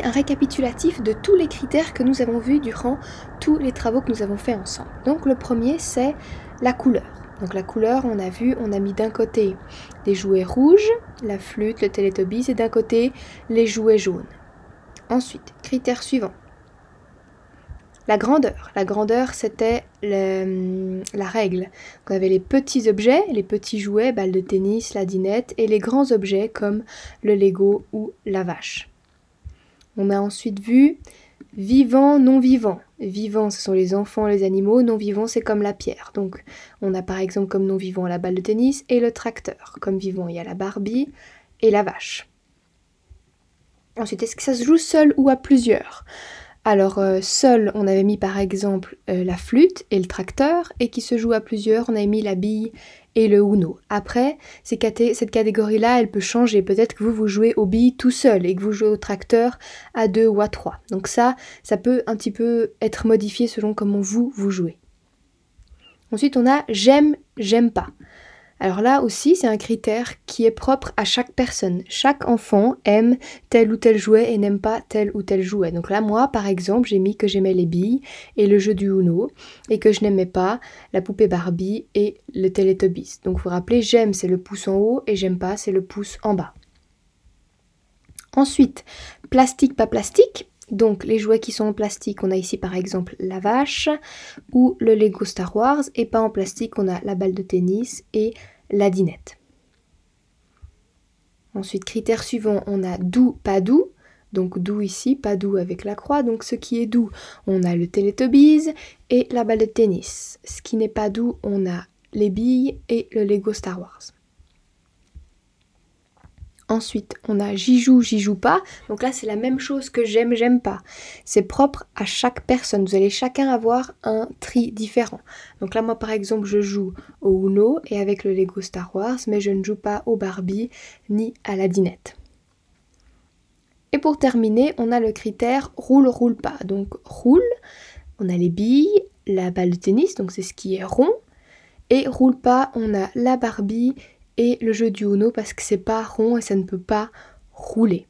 un récapitulatif de tous les critères que nous avons vus durant tous les travaux que nous avons fait ensemble. Donc le premier c'est la couleur. Donc la couleur, on a vu, on a mis d'un côté des jouets rouges, la flûte, le télétobis, et d'un côté les jouets jaunes. Ensuite, critère suivant. La grandeur. La grandeur, c'était la règle. On avait les petits objets, les petits jouets, balles de tennis, la dinette, et les grands objets comme le Lego ou la vache. On a ensuite vu vivant, non vivant. Vivant, ce sont les enfants, les animaux. Non vivant, c'est comme la pierre. Donc, on a par exemple comme non vivant la balle de tennis et le tracteur. Comme vivant, il y a la Barbie et la vache. Ensuite, est-ce que ça se joue seul ou à plusieurs? Alors euh, seul, on avait mis par exemple euh, la flûte et le tracteur, et qui se joue à plusieurs, on avait mis la bille et le Uno. Après, cette catégorie-là, elle peut changer. Peut-être que vous, vous jouez aux billes tout seul et que vous jouez au tracteur à deux ou à trois. Donc ça, ça peut un petit peu être modifié selon comment vous, vous jouez. Ensuite, on a j'aime, j'aime pas. Alors là aussi, c'est un critère qui est propre à chaque personne. Chaque enfant aime tel ou tel jouet et n'aime pas tel ou tel jouet. Donc là, moi, par exemple, j'ai mis que j'aimais les billes et le jeu du Uno et que je n'aimais pas la poupée Barbie et le Teletubbies. Donc vous vous rappelez, j'aime c'est le pouce en haut et j'aime pas c'est le pouce en bas. Ensuite, plastique, pas plastique. Donc les jouets qui sont en plastique, on a ici par exemple la vache ou le Lego Star Wars et pas en plastique, on a la balle de tennis et la dinette. Ensuite, critère suivant, on a doux, pas doux. Donc doux ici, pas doux avec la croix. Donc ce qui est doux, on a le Teletubbies et la balle de tennis. Ce qui n'est pas doux, on a les billes et le Lego Star Wars. Ensuite, on a j'y joue, j'y joue pas. Donc là, c'est la même chose que j'aime, j'aime pas. C'est propre à chaque personne. Vous allez chacun avoir un tri différent. Donc là, moi, par exemple, je joue au Uno et avec le Lego Star Wars, mais je ne joue pas au Barbie ni à la dinette. Et pour terminer, on a le critère roule, roule pas. Donc roule, on a les billes, la balle de tennis, donc c'est ce qui est rond. Et roule pas, on a la Barbie et le jeu du Uno parce que c'est pas rond et ça ne peut pas rouler.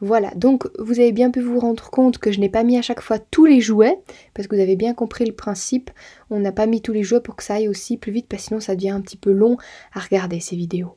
Voilà, donc vous avez bien pu vous rendre compte que je n'ai pas mis à chaque fois tous les jouets, parce que vous avez bien compris le principe, on n'a pas mis tous les jouets pour que ça aille aussi plus vite, parce que sinon ça devient un petit peu long à regarder ces vidéos.